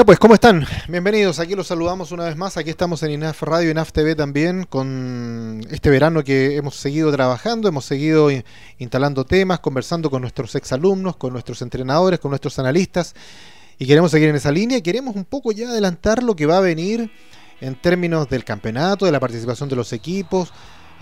Ya pues, ¿cómo están? Bienvenidos, aquí los saludamos una vez más, aquí estamos en INAF Radio, INAF TV también, con este verano que hemos seguido trabajando, hemos seguido instalando temas, conversando con nuestros exalumnos, con nuestros entrenadores, con nuestros analistas, y queremos seguir en esa línea, queremos un poco ya adelantar lo que va a venir en términos del campeonato, de la participación de los equipos,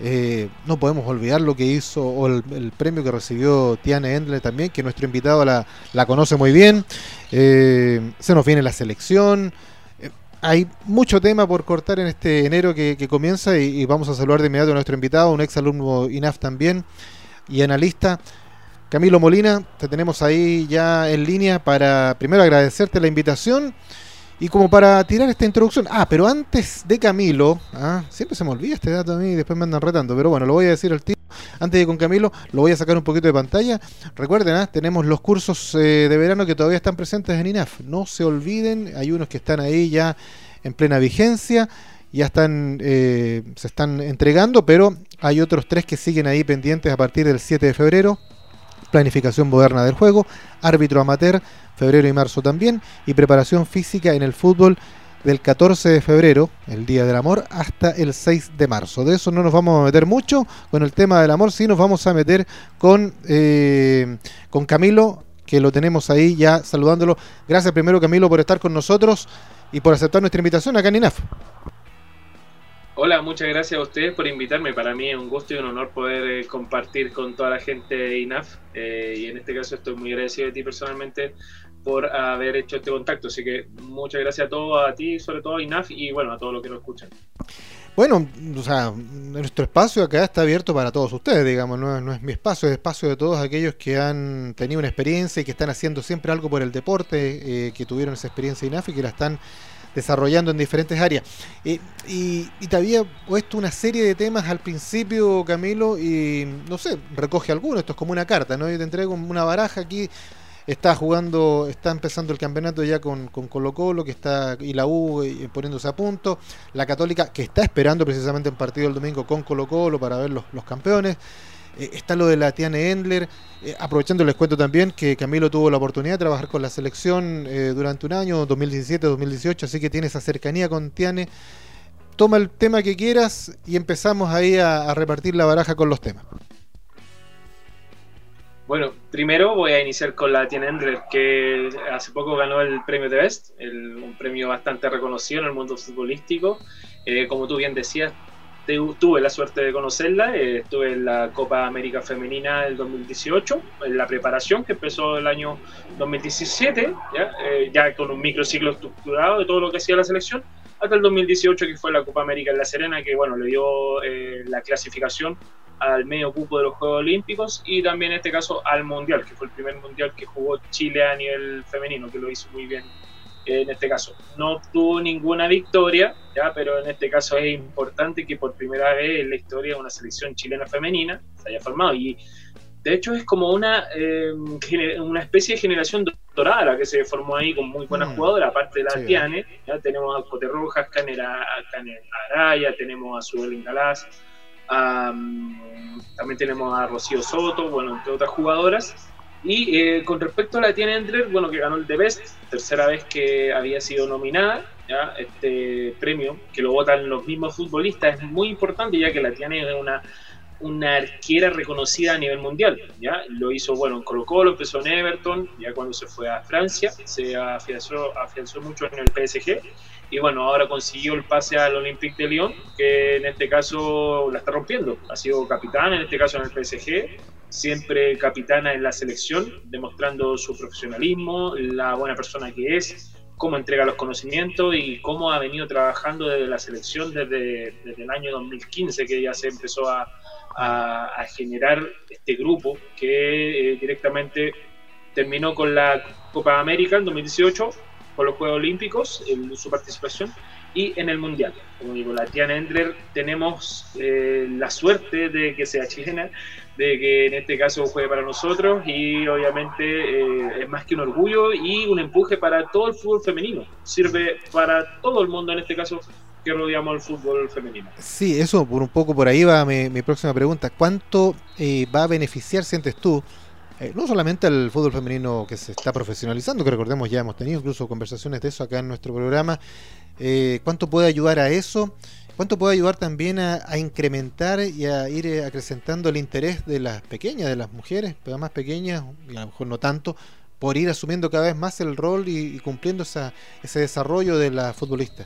eh, no podemos olvidar lo que hizo, o el, premio que recibió Tiane Endler también, que nuestro invitado la, conoce muy bien. Eh, se nos viene la selección. Eh, hay mucho tema por cortar en este enero que, comienza y, vamos a saludar de inmediato a nuestro invitado, un ex alumno INAF también y analista. Camilo Molina, te tenemos ahí ya en línea para primero agradecerte la invitación y como para tirar esta introducción, ah, pero antes de Camilo, ah, siempre se me olvida este dato a mí y después me andan retando, pero bueno, lo voy a decir al tío. Antes de con Camilo, lo voy a sacar un poquito de pantalla. Recuerden, ah, tenemos los cursos eh, de verano que todavía están presentes en INAF. No se olviden, hay unos que están ahí ya en plena vigencia, ya están, eh, se están entregando, pero hay otros tres que siguen ahí pendientes a partir del 7 de febrero. Planificación moderna del juego, árbitro amateur, febrero y marzo también, y preparación física en el fútbol del 14 de febrero, el Día del Amor, hasta el 6 de marzo. De eso no nos vamos a meter mucho con el tema del amor, sí nos vamos a meter con, eh, con Camilo, que lo tenemos ahí ya saludándolo. Gracias primero Camilo por estar con nosotros y por aceptar nuestra invitación acá en INAF. Hola, muchas gracias a ustedes por invitarme. Para mí es un gusto y un honor poder eh, compartir con toda la gente de INAF. Eh, y en este caso estoy muy agradecido de ti personalmente por haber hecho este contacto. Así que muchas gracias a todos, a ti, sobre todo a INAF y bueno, a todos los que nos escuchan. Bueno, o sea, nuestro espacio acá está abierto para todos ustedes, digamos, no, es mi espacio, es espacio de todos aquellos que han tenido una experiencia y que están haciendo siempre algo por el deporte, eh, que tuvieron esa experiencia INAF y que la están desarrollando en diferentes áreas. Eh, y, te había puesto una serie de temas al principio, Camilo, y no sé, recoge alguno, esto es como una carta, ¿no? Yo te entrego una baraja aquí está jugando, está empezando el campeonato ya con, Colo Colo, que está, y la U eh, poniéndose a punto, la Católica, que está esperando precisamente un partido el domingo con Colo Colo para ver los, campeones. Eh, está lo de la Tiane Endler, eh, aprovechando les cuento también que Camilo tuvo la oportunidad de trabajar con la selección durante un año, 2017-2018, así que tiene esa cercanía con Tiane. Toma el tema que quieras y empezamos ahí a repartir la baraja con los temas. Bueno, primero voy a iniciar con la Tiene Endler, que hace poco ganó el premio de Best, un premio bastante reconocido en el mundo futbolístico. Eh, como tú bien decías, tuve la suerte de conocerla, eh, estuve en la Copa América Femenina del 2018, en la preparación que empezó el año 2017, ya, eh, ya con un microciclo estructurado de todo lo que hacía la selección, hasta el 2018 que fue la Copa América en La Serena, que bueno, le dio la clasificación al medio cupo de los Juegos Olímpicos y también en este caso al Mundial, que fue el primer Mundial que jugó Chile a nivel femenino, que lo hizo muy bien en este caso. No obtuvo ninguna victoria, ¿ya? pero en este caso es importante que por primera vez en la historia una selección chilena femenina se haya formado y de hecho es como una, eh, una especie de generación dorada la que se formó ahí con muy buenas mm. jugadoras, aparte de la Tiane, ya tenemos a Cote Rojas, Canela, Araya, tenemos a Suel Galás, también tenemos a Rocío Soto, bueno, entre otras jugadoras. Y eh, con respecto a la Tiene Endler, bueno, que ganó el The Best, tercera vez que había sido nominada, ¿ya? este premio, que lo votan los mismos futbolistas, es muy importante ya que la Tiene es una, una arquera reconocida a nivel mundial, ¿ya? Lo hizo, bueno, en Colo Colo, empezó en Everton, ya cuando se fue a Francia, se afianzó, afianzó mucho en el PSG, y bueno, ahora consiguió el pase al Olympique de Lyon, que en este caso la está rompiendo. Ha sido capitana, en este caso en el PSG, siempre capitana en la selección, demostrando su profesionalismo, la buena persona que es, cómo entrega los conocimientos y cómo ha venido trabajando desde la selección desde, desde el año 2015, que ya se empezó a, a, generar este grupo que eh, directamente terminó con la Copa América en 2018 con los Juegos Olímpicos, en su participación, y en el Mundial. Como digo, la Tiana Endler tenemos eh, la suerte de que sea chilena, de que en este caso juegue para nosotros y obviamente eh, es más que un orgullo y un empuje para todo el fútbol femenino. Sirve para todo el mundo en este caso que rodeamos el fútbol femenino. Sí, eso por un poco por ahí va mi, próxima pregunta. ¿Cuánto eh, va a beneficiar, sientes tú, eh, no solamente al fútbol femenino que se está profesionalizando, que recordemos ya hemos tenido incluso conversaciones de eso acá en nuestro programa, eh, ¿cuánto puede ayudar a eso? ¿Cuánto puede ayudar también a, incrementar y a ir eh, acrecentando el interés de las pequeñas, de las mujeres, pero más pequeñas, y a lo mejor no tanto, por ir asumiendo cada vez más el rol y, cumpliendo ese desarrollo de la futbolista?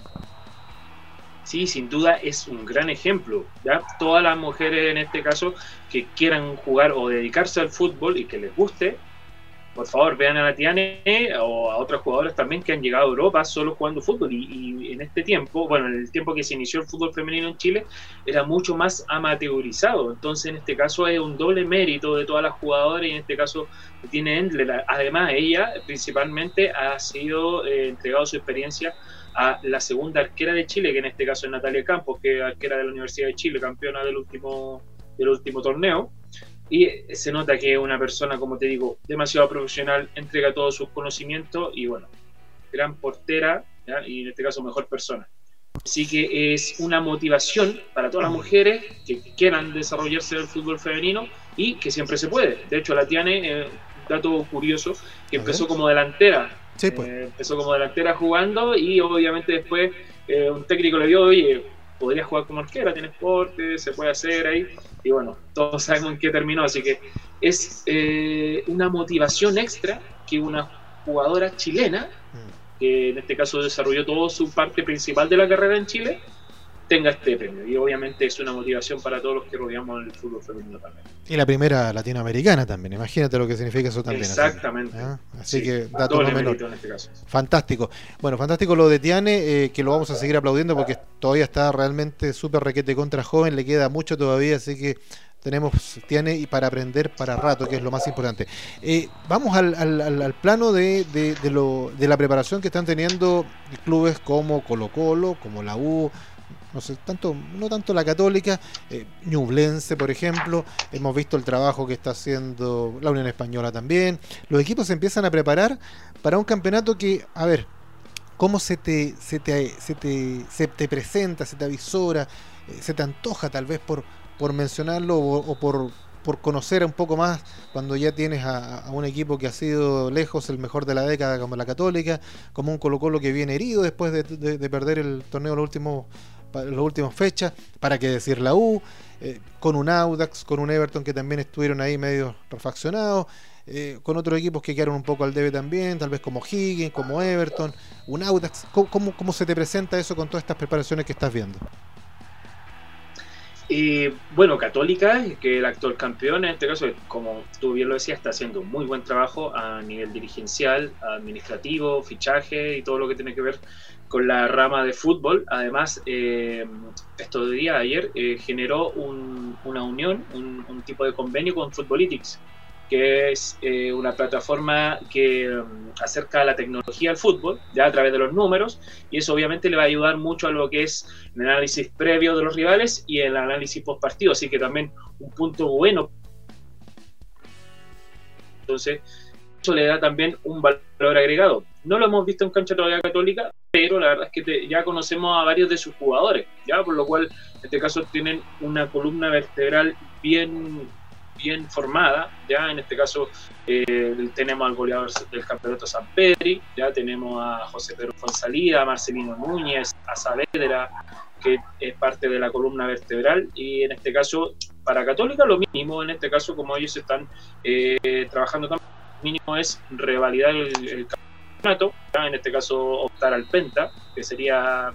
Sí, sin duda es un gran ejemplo. ¿ya? Todas las mujeres en este caso que quieran jugar o dedicarse al fútbol y que les guste, por favor vean a la Tiane o a otras jugadoras también que han llegado a Europa solo jugando fútbol y, en este tiempo, bueno, en el tiempo que se inició el fútbol femenino en Chile era mucho más amateurizado, entonces en este caso es un doble mérito de todas las jugadoras y en este caso tiene Endler, además ella principalmente ha sido eh, entregado su experiencia a la segunda arquera de Chile, que en este caso es Natalia Campos, que es arquera de la Universidad de Chile, campeona del último, del último torneo y se nota que es una persona, como te digo, demasiado profesional, entrega todos sus conocimientos y bueno, gran portera y en este caso mejor persona. Así que es una motivación para todas las mujeres que quieran desarrollarse en el fútbol femenino y que siempre se puede. De hecho, la Tiane, eh, dato curioso, que empezó como delantera. Pues. Eh, empezó como delantera jugando y obviamente después eh, un técnico le dio, oye, podría jugar como arquera, tiene porte, se puede hacer ahí. Y bueno, todos sabemos en qué terminó, así que es eh, una motivación extra que una jugadora chilena, mm. que en este caso desarrolló toda su parte principal de la carrera en Chile, tenga este premio. Y obviamente es una motivación para todos los que rodeamos el fútbol femenino también. Y la primera latinoamericana también, imagínate lo que significa eso también. Exactamente. Así, que, ¿ah? dato no menor. En este caso. Fantástico. Bueno, fantástico lo de Tiane, eh, que lo vamos a seguir aplaudiendo porque todavía está realmente súper requete contra joven, le queda mucho todavía, así que tenemos tiene y para aprender para rato, que es lo más importante. Eh, vamos al, al, plano de, de, lo, de la preparación que están teniendo clubes como Colo Colo, como la U, no sé, tanto, no tanto la católica, eh, Ñublense, por ejemplo, hemos visto el trabajo que está haciendo la Unión Española también. Los equipos se empiezan a preparar para un campeonato que, a ver, cómo se te, se te, se te, se te presenta, se te avisora, eh, se te antoja tal vez por, por mencionarlo o, por, por conocer un poco más cuando ya tienes a, un equipo que ha sido lejos el mejor de la década como la Católica, como un Colo Colo que viene herido después de, de perder el torneo los últimos las últimas fechas, para qué decir la U, eh, con un Audax, con un Everton que también estuvieron ahí medio refaccionados, eh, con otros equipos que quedaron un poco al debe también, tal vez como Higgins, como Everton, un Audax. ¿Cómo, cómo, se te presenta eso con todas estas preparaciones que estás viendo? Y bueno, Católica, que el actual campeón, en este caso, como tú bien lo decías, está haciendo muy buen trabajo a nivel dirigencial, administrativo, fichaje y todo lo que tiene que ver con la rama de fútbol. Además, eh, esto de día, ayer, eh, generó una unión, un, tipo de convenio con Footbalitics, que es eh, una plataforma que um, acerca la tecnología al fútbol, ya a través de los números, y eso obviamente le va a ayudar mucho a lo que es el análisis previo de los rivales y el análisis post partido, así que también un punto bueno. Entonces, eso le da también un valor agregado. No lo hemos visto en cancha todavía católica, pero la verdad es que ya conocemos a varios de sus jugadores, ya por lo cual en este caso tienen una columna vertebral bien bien formada, ya en este caso eh, tenemos al goleador del campeonato San Pedri, ya tenemos a José Pedro Fonsalida, a Marcelino Núñez, a Saavedra, que es parte de la columna vertebral, y en este caso para Católica lo mínimo, en este caso como ellos están eh, trabajando también, mínimo es revalidar el, el campeonato en este caso optar al Penta, que sería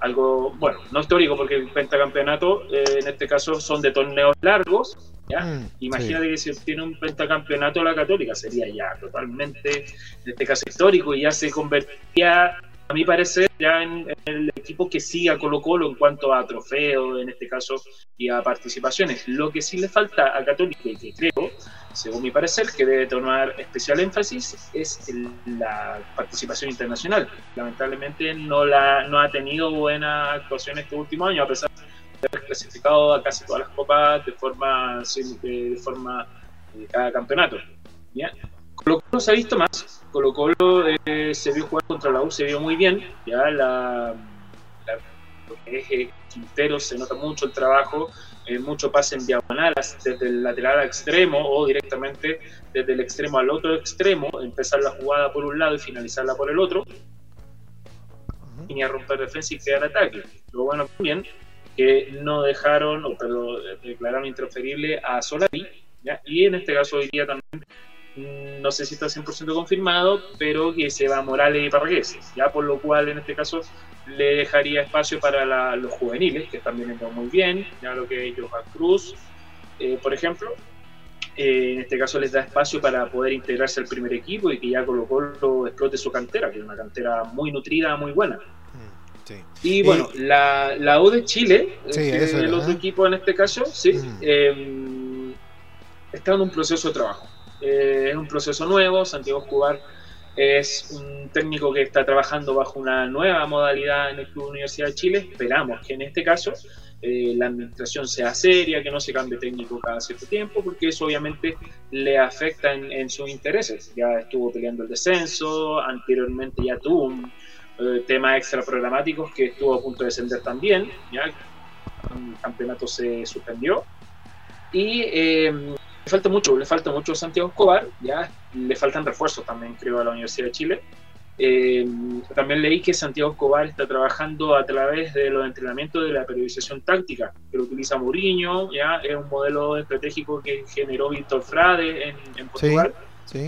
algo, bueno, no histórico porque el pentacampeonato eh, en este caso son de torneos largos, ¿ya? Mm, Imagínate que si tiene un pentacampeonato la Católica sería ya totalmente, en este caso histórico y ya se convertiría, a mi parecer, ya en, el equipo que siga Colo Colo en cuanto a trofeos, en este caso, y a participaciones. Lo que sí le falta a Católica, y que creo según mi parecer, que debe tomar especial énfasis es la participación internacional. Lamentablemente no, la, no ha tenido buena actuación este último año, a pesar de haber clasificado a casi todas las copas de forma, de forma de cada campeonato. ¿ya? Colo Colo se ha visto más, Colo Colo eh, se vio jugar contra la U, se vio muy bien, ya la, lo que es eh, Quintero se nota mucho el trabajo, eh, mucho pase en diagonal desde el lateral al extremo o directamente desde el extremo al otro extremo, empezar la jugada por un lado y finalizarla por el otro, y a romper defensa y crear ataque. Lo bueno también que no dejaron, o perdón, declararon intransferible a Solari, y en este caso hoy día también no sé si está 100% confirmado, pero que se va Morales y Parragués, ya por lo cual en este caso le dejaría espacio para los juveniles, que están viniendo muy bien, ya lo que ellos a Cruz, eh, por ejemplo, eh, en este caso les da espacio para poder integrarse al primer equipo y que ya Colo Colo explote su cantera, que es una cantera muy nutrida, muy buena. Mm, y bueno, la, la, U de Chile, el otro equipo en este caso, sí, mm. em, está en un proceso de trabajo. Eh, es un proceso nuevo, Santiago Escobar es un técnico que está trabajando bajo una nueva modalidad en el Club Universidad de Chile. Esperamos que en este caso eh, la administración sea seria, que no se cambie técnico cada cierto tiempo, porque eso obviamente le afecta en, sus intereses. Ya estuvo peleando el descenso, anteriormente ya tuvo un eh, tema extra programáticos que estuvo a punto de descender también, ya el campeonato se suspendió. Y eh, le falta mucho, le falta mucho a Santiago Escobar, ya le faltan refuerzos también, creo, a la Universidad de Chile. Eh, también leí que Santiago Escobar está trabajando a través de los entrenamientos de la periodización táctica, que lo utiliza Mourinho, ya es un modelo estratégico que generó Víctor Frade en, Portugal.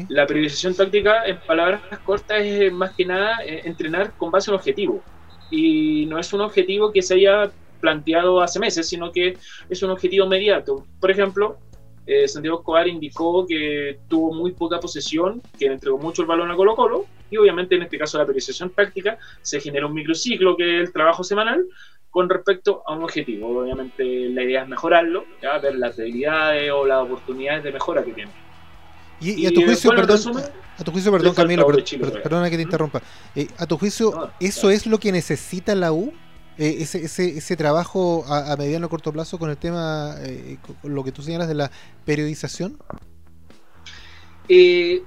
La periodización táctica, en palabras cortas, es más que nada eh, entrenar con base en objetivo. Y no es un objetivo que se haya planteado hace meses, sino que es un objetivo inmediato. Por ejemplo, eh, Santiago Escobar indicó que tuvo muy poca posesión, que le entregó mucho el balón a Colo Colo, y obviamente en este caso la periodización táctica se genera un microciclo que es el trabajo semanal con respecto a un objetivo. Obviamente la idea es mejorarlo, ver las debilidades o las oportunidades de mejora que tiene. Y, a tu juicio, perdón, a tu juicio, perdón Camilo, perdona que te interrumpa. Eh, a tu juicio, ¿eso es lo que necesita la U? Eh, ese, ese, ese, trabajo a, mediano o corto plazo con el tema, eh, con lo que tú señalas de la periodización? Eh,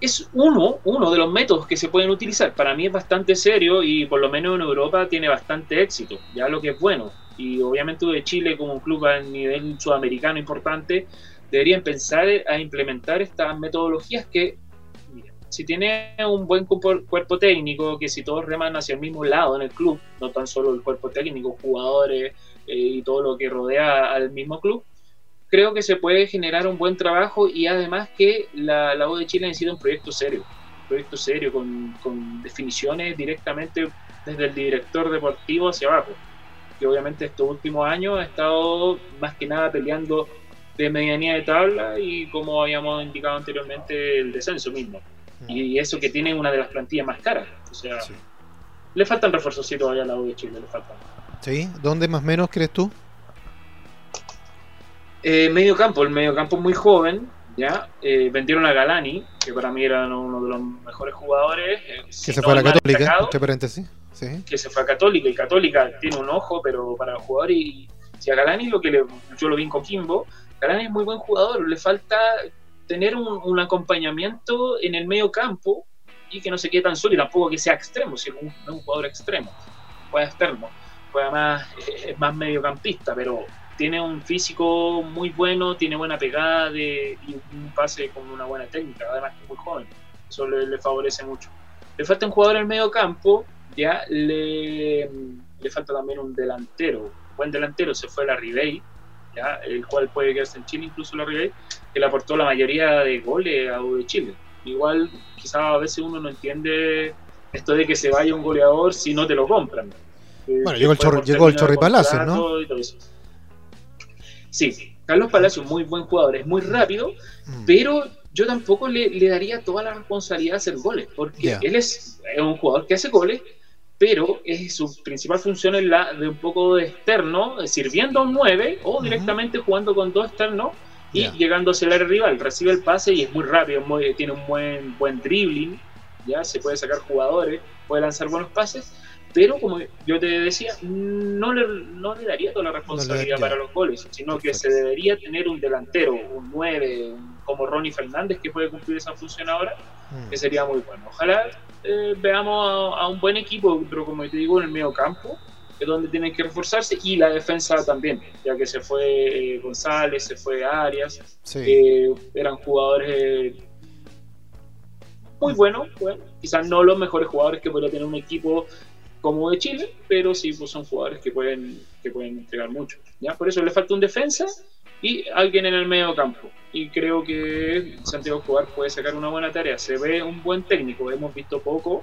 es uno, uno de los métodos que se pueden utilizar. Para mí es bastante serio y por lo menos en Europa tiene bastante éxito, ya lo que es bueno. Y obviamente de Chile como un club a nivel sudamericano importante deberían pensar a implementar estas metodologías que si tiene un buen cuerpo técnico, que si todos reman hacia el mismo lado en el club, no tan solo el cuerpo técnico, jugadores eh, y todo lo que rodea al mismo club, creo que se puede generar un buen trabajo y además que la, la de Chile necesita un proyecto serio, un proyecto serio con, con definiciones directamente desde el director deportivo hacia abajo, que obviamente estos últimos años ha estado más que nada peleando de medianía de tabla y como habíamos indicado anteriormente el descenso mismo. Y eso que tiene una de las plantillas más caras. O sea, le faltan refuerzos todavía a la U de Chile, le faltan. ¿Sí? ¿Dónde más o menos crees tú? Eh, medio campo, el medio campo muy joven, ¿ya? Eh, vendieron a Galani, que para mí era uno de los mejores jugadores. Eh, que se fue a la Católica, entre paréntesis. Sí. Que se fue a Católica, y Católica tiene un ojo, pero para el jugador, y si a Galani lo que le, yo lo vi en Coquimbo, Galani es muy buen jugador, le falta tener un, acompañamiento en el medio campo y que no se quede tan solo y tampoco que sea extremo, si es un, jugador extremo, juega externo, juega más, es más mediocampista, pero tiene un físico muy bueno, tiene buena pegada de, y un pase con una buena técnica, además es muy joven, eso le, favorece mucho. Le falta un jugador en el medio campo, ya le, le falta también un delantero, buen delantero, se fue la Ribey, ¿ya? el cual puede quedarse en Chile, incluso la Ribey, que le aportó la mayoría de goles a U de Chile. Igual, quizás a veces uno no entiende esto de que se vaya un goleador si no te lo compran. Bueno, llegó el, Chorri, llegó el Chorri Palacios, ¿no? Sí, Carlos Palacios, muy buen jugador, es muy rápido, mm. pero yo tampoco le, daría toda la responsabilidad de hacer goles, porque él es, un jugador que hace goles, pero es, su principal función es la de un poco de externo, sirviendo a un 9 o directamente jugando con dos externos y llegando a el rival. Recibe el pase y es muy rápido, tiene un buen, buen dribbling, ya se puede sacar jugadores, puede lanzar buenos pases, pero como yo te decía, no le, no le daría toda la responsabilidad para los goles, sino que se debería tener un delantero, un 9, como Ronnie Fernández, que puede cumplir esa función ahora, mm. que sería muy bueno. Ojalá eh, veamos a, un buen equipo, pero como te digo, en el medio campo, es donde tienen que reforzarse y la defensa también, ya que se fue eh, González, se fue Arias, eran jugadores muy buenos, bueno, quizás no los mejores jugadores que podría tener un equipo como de Chile, pero sí pues son jugadores que pueden, que pueden entregar mucho. ¿ya? Por eso le falta un defensa y alguien en el medio campo. Y creo que Santiago Escobar puede sacar una buena tarea. Se ve un buen técnico, hemos visto poco,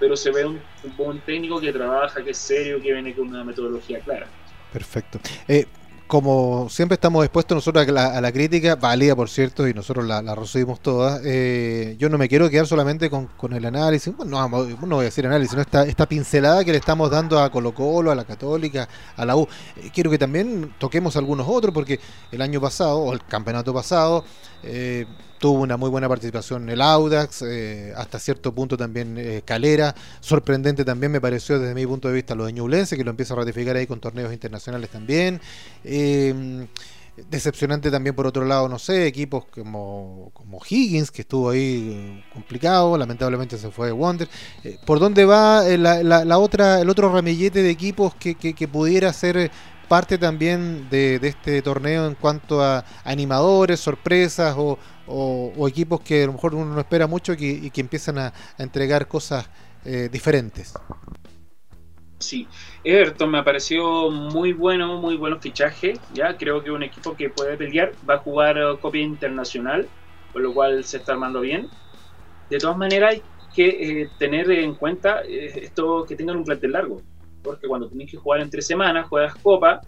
pero se ve un, buen técnico que trabaja, que es serio, que viene con una metodología clara. Perfecto. Eh, como siempre estamos expuestos nosotros a la, crítica, válida por cierto, y nosotros la, recibimos todas, eh, yo no me quiero quedar solamente con, el análisis, bueno, no, no, voy a decir análisis, sino esta, esta pincelada que le estamos dando a Colo Colo, a la Católica, a la U. Eh, quiero que también toquemos algunos otros, porque el año pasado, o el campeonato pasado, eh, tuvo una muy buena participación el Audax, eh, hasta cierto punto también eh, Calera. Sorprendente también me pareció desde mi punto de vista lo de Ñublense, que lo empieza a ratificar ahí con torneos internacionales también. decepcionante también por otro lado, no sé, equipos como, como Higgins, que estuvo ahí complicado, lamentablemente se fue de Wonder. ¿Por dónde va la, otra, el otro ramillete de equipos que, que pudiera ser parte también de, este torneo en cuanto a animadores, sorpresas o, equipos que a lo mejor uno no espera mucho y que empiezan a, entregar cosas eh, diferentes. Sí, Everton me pareció muy bueno, muy buenos fichajes. Ya creo que un equipo que puede pelear va a jugar eh, Copia Internacional, por lo cual se está armando bien. De todas maneras, hay que eh, tener en cuenta esto que tengan un plantel largo porque cuando tenés que jugar en tres semanas, juegas Copa,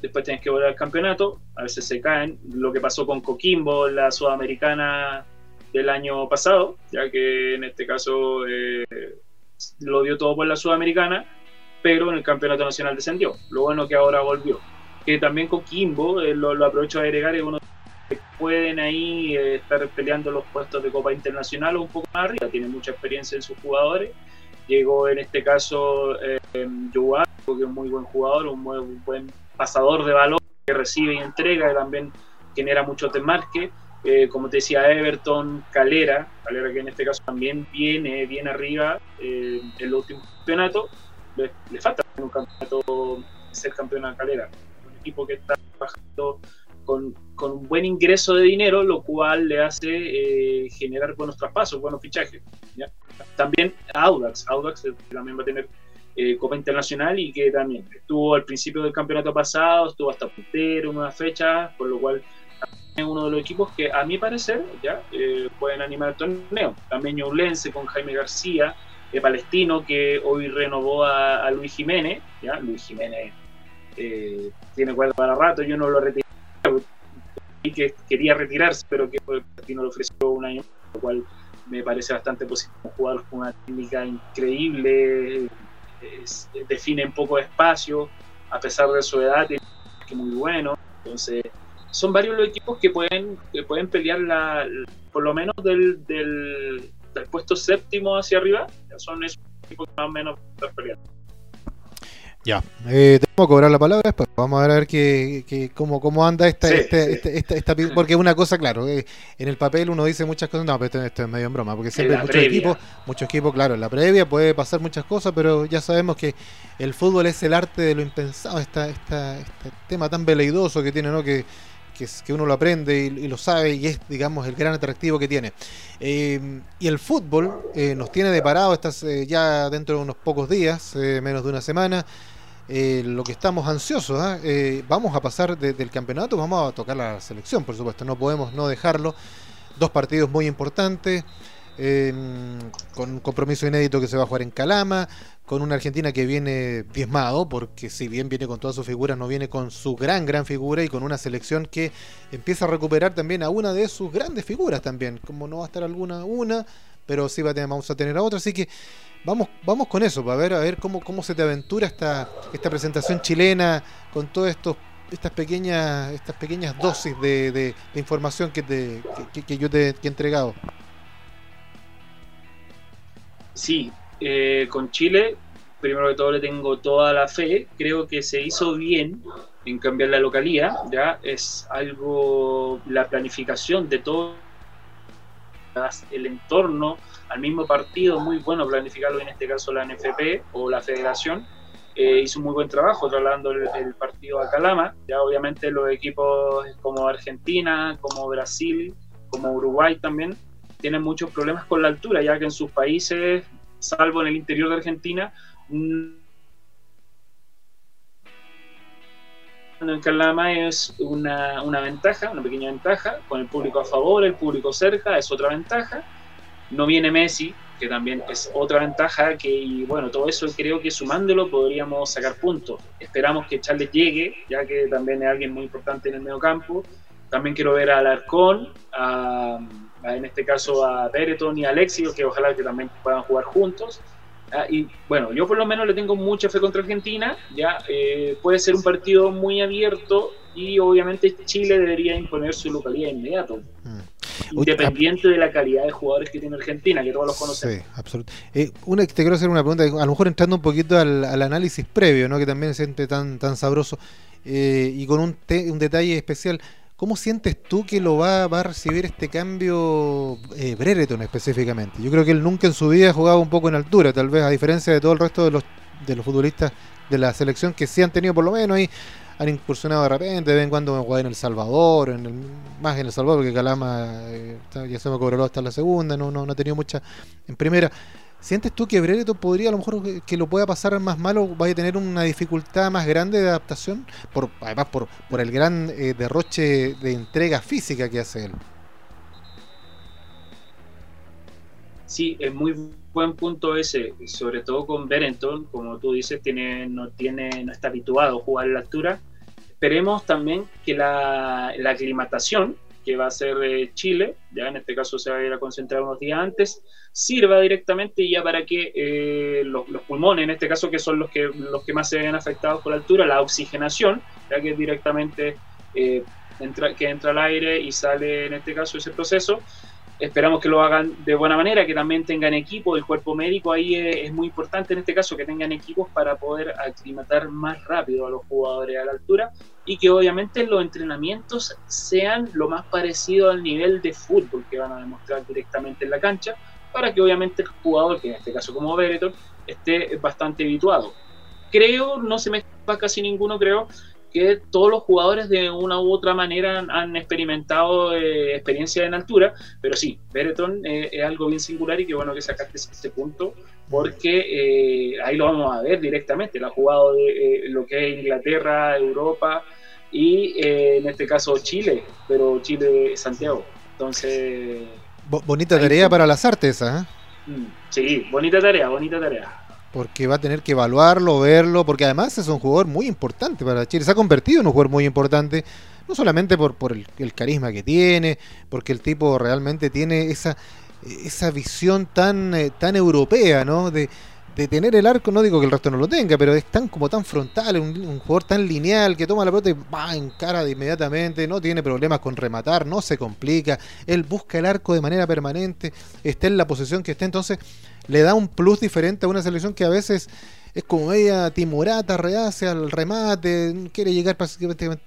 después tenés que volver al campeonato, a veces se caen, lo que pasó con Coquimbo, la sudamericana del año pasado, ya que en este caso eh, lo dio todo por la sudamericana, pero en el campeonato nacional descendió. Lo bueno que ahora volvió. Que también Coquimbo, eh, lo, aprovecho a agregar, es uno que pueden ahí eh, estar peleando los puestos de Copa Internacional o un poco más arriba, tiene mucha experiencia en sus jugadores Llegó en este caso eh, que es un muy buen jugador, un, muy, buen pasador de balón que recibe y entrega, y también genera mucho desmarque. Eh, como te decía, Everton, Calera, Calera que en este caso también viene bien arriba eh, en el último campeonato. Le, falta un campeonato ser campeón a Calera, un equipo que está trabajando con, con, un buen ingreso de dinero, lo cual le hace eh, generar buenos traspasos, buenos fichajes. También Audax, Audax también va a tener eh, Copa Internacional y que también estuvo al principio del campeonato pasado, estuvo hasta puntero, una fecha, por lo cual es uno de los equipos que a mi parecer ya eh, pueden animar el torneo. También Ñublense con Jaime García, de Palestino que hoy renovó a, Luis Jiménez, ya Luis Jiménez eh, tiene cuerda para rato, yo no lo retiré y que quería retirarse, pero que Palestino le ofreció un año, lo cual me parece bastante positivo. Un jugador con una técnica increíble, define un poco de espacio, a pesar de su edad, es muy bueno. Entonces, son varios los equipos que pueden, que pueden pelear la, por lo menos del, del, puesto séptimo hacia arriba. Son esos equipos que más o menos están peleando. Ya, eh, tengo que cobrar la palabra después. Vamos a ver, a ver qué, cómo, cómo anda esta, este, este, esta, esta, porque una cosa, claro, eh, en el papel uno dice muchas cosas, no, pero esto, es medio en broma, porque siempre muchos equipos, muchos equipos, claro, en la previa puede pasar muchas cosas, pero ya sabemos que el fútbol es el arte de lo impensado, esta, esta, este tema tan veleidoso que tiene, ¿no? Que, que, uno lo aprende y, lo sabe y es, digamos, el gran atractivo que tiene. Eh, y el fútbol nos tiene deparado estas, ya dentro de unos pocos días, menos de una semana, eh, lo que estamos ansiosos. ¿ah? Eh, vamos a pasar del campeonato, vamos a tocar la selección, por supuesto, no podemos no dejarlo. Dos partidos muy importantes, em, con un compromiso inédito que se va a jugar en Calama, con una Argentina que viene diezmado, porque si bien viene con todas sus figuras, no viene con su gran, gran figura y con una selección que empieza a recuperar también a una de sus grandes figuras también, como no va a estar alguna, una, pero sí va a tener, vamos a tener a otra, así que vamos, vamos con eso, para ver, a ver cómo, cómo se te aventura esta, esta presentación chilena con todas estos estas pequeñas estas pequeñas dosis de, información que, te, que, yo te he entregado. Sí, eh, con Chile, primero de todo le tengo toda la fe, creo que se hizo bien en cambiar la localía, ya es algo, la planificación de todo el entorno al mismo partido, muy bueno planificarlo en este caso la NFP o la federación, eh, hizo un muy buen trabajo trasladando el, partido a Calama. Ya obviamente los equipos como Argentina, como Brasil, como Uruguay también tienen muchos problemas con la altura, ya que en sus países, salvo en el interior de Argentina, en Calama es una, una, ventaja, una pequeña ventaja, con el público a favor, el público cerca, es otra ventaja. No viene Messi, que también es otra ventaja, que y bueno, todo eso creo que sumándolo podríamos sacar puntos. Esperamos que Charles llegue, ya que también es alguien muy importante en el medio campo. También quiero ver a Alarcón, en este caso a Bereton y a Alexio, que ojalá que también puedan jugar juntos. Ah, y bueno, yo por lo menos le tengo mucha fe contra Argentina, ya eh, puede ser un partido muy abierto y obviamente Chile debería imponer su localidad inmediato. Mm. Independiente de la calidad de jugadores que tiene Argentina, que todos los conocemos. Sí, absolutamente. Eh, una, te quiero hacer una pregunta, a lo mejor entrando un poquito al, análisis previo, ¿no? que también se siente tan, tan sabroso, eh, y con un, un detalle especial. ¿Cómo sientes tú que lo va, va a recibir este cambio eh, Brereton específicamente? Yo creo que él nunca en su vida ha jugado un poco en altura, tal vez a diferencia de todo el resto de los, de los futbolistas de la selección que sí han tenido por lo menos ahí, han incursionado de repente, de vez en cuando jugar en El Salvador, en el, más en El Salvador, porque Calama eh, ya se me cobró hasta la segunda, no, no, no ha tenido mucha en primera. ¿Sientes tú que Brereton podría a lo mejor que lo pueda pasar más malo, vaya a tener una dificultad más grande de adaptación? Por, además por, el gran eh, derroche de entrega física que hace él. Sí, es muy buen punto ese, sobre todo con Berenton, como tú dices, tiene, no, tiene, no está habituado a jugar en la altura. Esperemos también que la aclimatación que va a ser de Chile, ya en este caso se va a ir a concentrar unos días antes, sirva directamente ya para que eh, los, pulmones, en este caso que son los que, los que más se ven afectados por la altura, la oxigenación, ya que directamente eh, entra, que entra al aire y sale en este caso ese proceso, Esperamos que lo hagan de buena manera, que también tengan equipo. El cuerpo médico ahí es, muy importante en este caso, que tengan equipos para poder aclimatar más rápido a los jugadores a la altura y que obviamente los entrenamientos sean lo más parecido al nivel de fútbol que van a demostrar directamente en la cancha, para que obviamente el jugador, que en este caso como Bereton, esté bastante habituado. Creo, no se me escapa casi ninguno, creo, que todos los jugadores de una u otra manera han, experimentado eh, experiencia en altura, pero sí, Bereton eh, es algo bien singular y qué bueno que sacaste este punto, porque eh, ahí lo vamos a ver directamente, la ha jugado de lo que es Inglaterra, Europa y en este caso Chile, pero Chile-Santiago. Entonces... bonita tarea para las artes, ¿eh? Sí, bonita tarea, bonita tarea porque va a tener que evaluarlo, verlo, porque además es un jugador muy importante para Chile, se ha convertido en un jugador muy importante, no solamente por, por el, carisma que tiene, porque el tipo realmente tiene esa, esa visión tan, eh, tan europea, ¿no? De, de tener el arco, no digo que el resto no lo tenga, pero es tan como tan frontal, un, jugador tan lineal que toma la pelota y va en cara de inmediatamente, no tiene problemas con rematar, no se complica, él busca el arco de manera permanente, está en la posición que esté, entonces le da un plus diferente a una selección que a veces es como ella timorata, rehace al remate, quiere llegar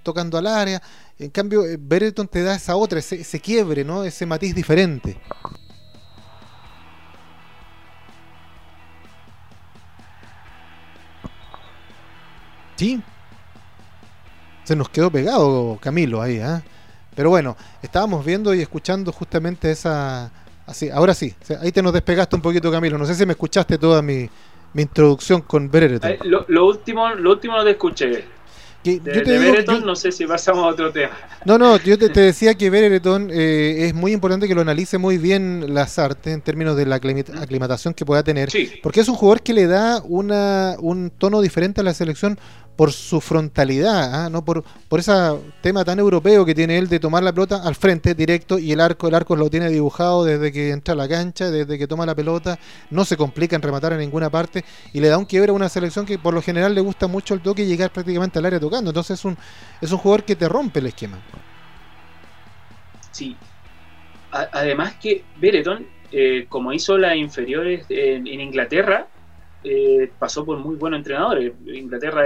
tocando al área. En cambio, eh, Bereton te da esa otra, ese, quiebre, ¿no? ese matiz diferente. Sí. Se nos quedó pegado Camilo ahí, ¿eh? Pero bueno, estábamos viendo y escuchando justamente esa, Así, ahora sí. Ahí te nos despegaste un poquito, Camilo. No sé si me escuchaste toda mi, introducción con Bereton. Eh, lo, último, lo último no te escuché. de, Bereton, no sé si pasamos a otro tema. No, no, yo te, decía que Bereton eh, es muy importante que lo analice muy bien las artes en términos de la aclimatación que pueda tener. Porque es un jugador que le da una, un tono diferente a la selección por su frontalidad, ¿ah? no por, por ese tema tan europeo que tiene él de tomar la pelota al frente directo y el arco, el arco lo tiene dibujado desde que entra a la cancha, desde que toma la pelota, no se complica en rematar en ninguna parte y le da un quiebre a una selección que por lo general le gusta mucho el toque y llegar prácticamente al área tocando. Entonces es un, es un jugador que te rompe el esquema. Sí. además que Bereton, eh, como hizo las inferiores en, Inglaterra, eh, pasó por muy buenos entrenadores. Inglaterra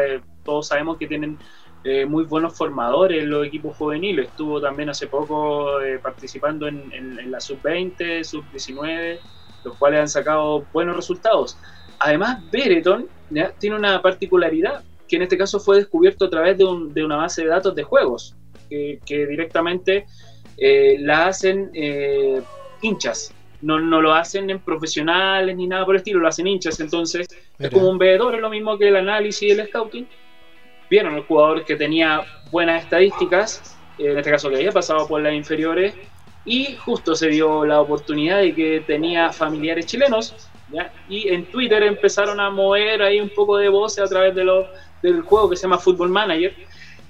todos sabemos que tienen eh, muy buenos formadores los equipos juveniles. Estuvo también hace poco eh, participando en, la sub-20, sub-19, los cuales han sacado buenos resultados. además, Bereton tiene una particularidad, que en este caso fue descubierto a través de, una base de datos de juegos, que, directamente eh, la hacen eh, hinchas. No, no, lo hacen en profesionales ni nada por el estilo, lo hacen hinchas. Entonces, es como un veedor, es lo mismo que el análisis y el scouting. Vieron el jugador que tenía buenas estadísticas, en este caso que había pasado por las inferiores, y justo se dio la oportunidad de que tenía familiares chilenos, y en Twitter empezaron a mover ahí un poco de voces a través de lo, del juego que se llama Football Manager,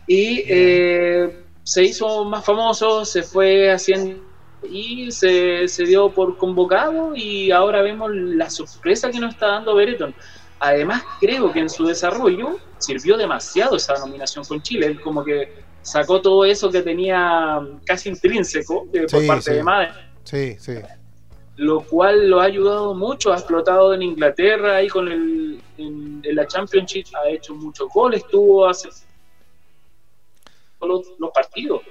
y eh, se hizo más famoso, se fue haciendo y se, se, dio por convocado y ahora vemos la sorpresa que nos está dando Bereton. Además, creo que en su desarrollo sirvió demasiado esa nominación con Chile. Él como que sacó todo eso que tenía casi intrínseco eh, por parte de Madden. Sí, sí. Lo cual lo ha ayudado mucho, ha explotado en Inglaterra ahí con el, en, la Championship, ha hecho muchos goles, tuvo hace los, los partidos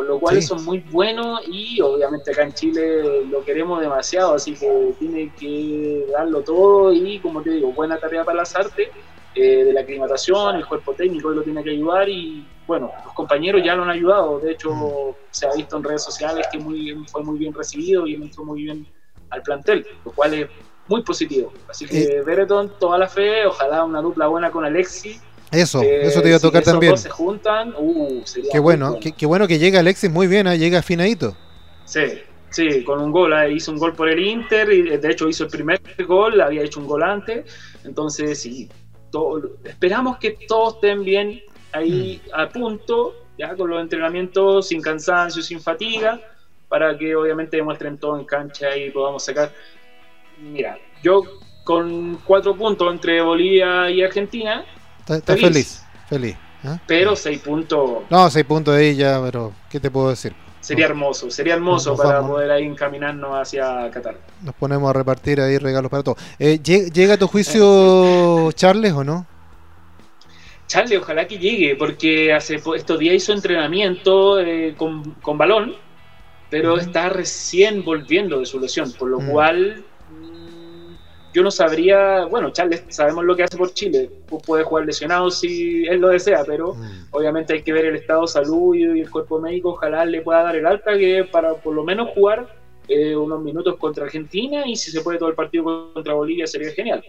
con lo cual eso es muy bueno y obviamente acá en Chile lo queremos demasiado, así que tiene que darlo todo y como te digo, buena tarea para las artes, eh, de la aclimatación, el cuerpo técnico lo tiene que ayudar y bueno, los compañeros ya lo han ayudado, de hecho mm. se ha visto en redes sociales que muy, fue muy bien recibido y entró muy bien al plantel, lo cual es muy positivo. Así que eh, Bereton, toda la fe, ojalá una dupla buena con Alexi eso, eh, eso te iba a tocar si también. se juntan, uh, sería qué bueno, Qué, bueno que llega Alexis muy bien, ¿eh? llega afinadito. Sí, sí, con un gol, ¿eh? hizo un gol por el Inter, y de hecho hizo el primer gol, había hecho un gol antes, entonces sí, esperamos que todos estén bien ahí mm. a punto, ya con los entrenamientos sin cansancio, sin fatiga, para que obviamente demuestren todo en cancha y podamos sacar. Mira, yo con cuatro puntos entre Bolivia y Argentina, Está, feliz. feliz. ¿ah? Pero seis puntos. No, seis puntos de ella, pero ¿qué te puedo decir? Sería hermoso, sería hermoso para poder ahí encaminarnos hacia Qatar. Nos ponemos a repartir ahí regalos para todos. Eh, ¿Llega a tu juicio Charles o no? Charles, ojalá que llegue, porque hace estos días hizo entrenamiento eh, con, balón, pero está recién volviendo de su lesión, por lo mm. cual yo no sabría, bueno, Charles sabemos lo que hace por Chile, puede jugar lesionado si él lo desea, pero mm. obviamente hay que ver el estado de salud y, el cuerpo médico, ojalá le pueda dar el alta que para por lo menos jugar eh, unos minutos contra Argentina y si se puede todo el partido contra Bolivia sería genial.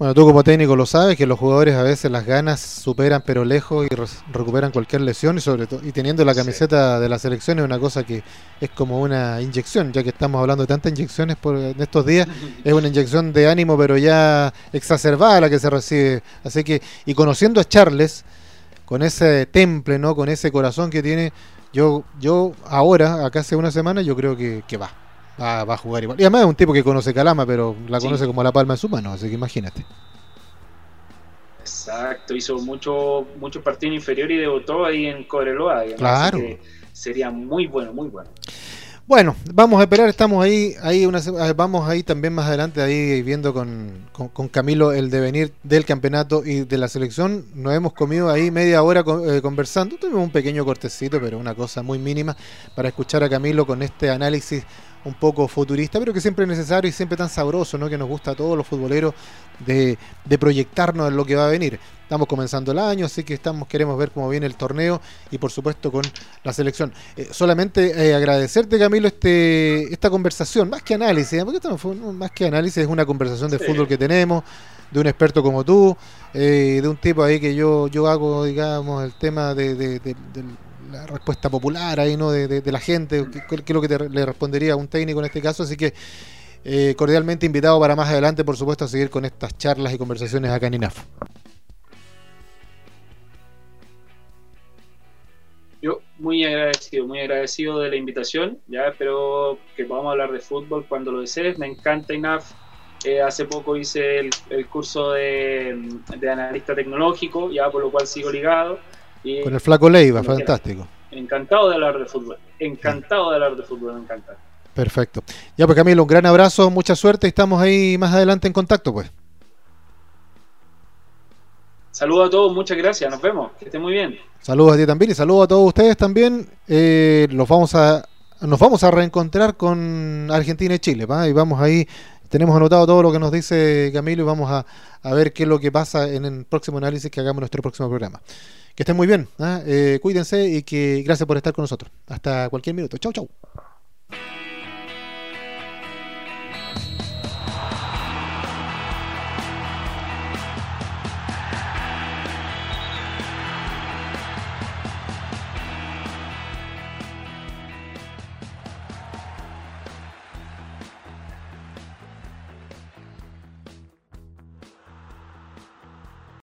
Bueno, tú como técnico lo sabes, que los jugadores a veces las ganas superan pero lejos y recuperan cualquier lesión y sobre todo y teniendo la camiseta de la selección es una cosa que es como una inyección, ya que estamos hablando de tantas inyecciones por, en estos días, es una inyección de ánimo pero ya exacerbada la que se recibe. Así que, y conociendo a Charles, con ese temple, ¿no? con ese corazón que tiene, yo, yo ahora, acá hace una semana, yo creo que, que va va a jugar igual. Y además es un tipo que conoce Calama, pero la conoce como la palma de su mano, así que imagínate. Exacto, hizo mucho, muchos partidos inferiores y debutó ahí en Cobreloa. Claro. sería muy bueno, muy bueno. Bueno, vamos a esperar, estamos ahí, ahí una, vamos ahí también más adelante, ahí viendo con, con, Camilo el devenir del campeonato y de la selección. Nos hemos comido ahí media hora eh, conversando, tuvimos un pequeño cortecito, pero una cosa muy mínima para escuchar a Camilo con este análisis un poco futurista, pero que siempre es necesario y siempre tan sabroso, ¿no? Que nos gusta a todos los futboleros de, proyectarnos en lo que va a venir. Estamos comenzando el año, así que estamos queremos ver cómo viene el torneo y por supuesto con la selección. Eh, solamente eh, agradecerte, Camilo, este esta conversación, más que análisis, ¿eh? porque más que análisis es una conversación de fútbol que tenemos, de un experto como tú, de un tipo ahí que yo, yo hago, digamos, el tema de, de, de del la respuesta popular ahí, ¿no? De, la gente, qué es lo que le respondería a un técnico en este caso. Así que eh, cordialmente invitado para más adelante, por supuesto, a seguir con estas charlas y conversaciones acá en INAF. Yo muy agradecido, muy agradecido de la invitación. Ya espero que podamos hablar de fútbol cuando lo desees. Me encanta INAF. Eh, hace poco hice el, curso de, de, analista tecnológico, ya por lo cual sigo ligado. Con el flaco Leiva, fantástico. Encantado de hablar de fútbol. Encantado de hablar de fútbol, me encanta. Perfecto. Ya pues Camilo, un gran abrazo, mucha suerte estamos ahí más adelante en contacto pues. Saludos a todos, muchas gracias, nos vemos, que estén muy bien. Saludos a ti también y saludos a todos ustedes también. Eh, los vamos a, nos vamos a reencontrar con Argentina y Chile, ¿va? y vamos ahí tenemos anotado todo lo que nos dice Camilo y vamos a, a ver qué es lo que pasa en el próximo análisis que hagamos en nuestro próximo programa. Que estén muy bien, ¿ah? eh, cuídense y que gracias por estar con nosotros. Hasta cualquier minuto. Chau, chau.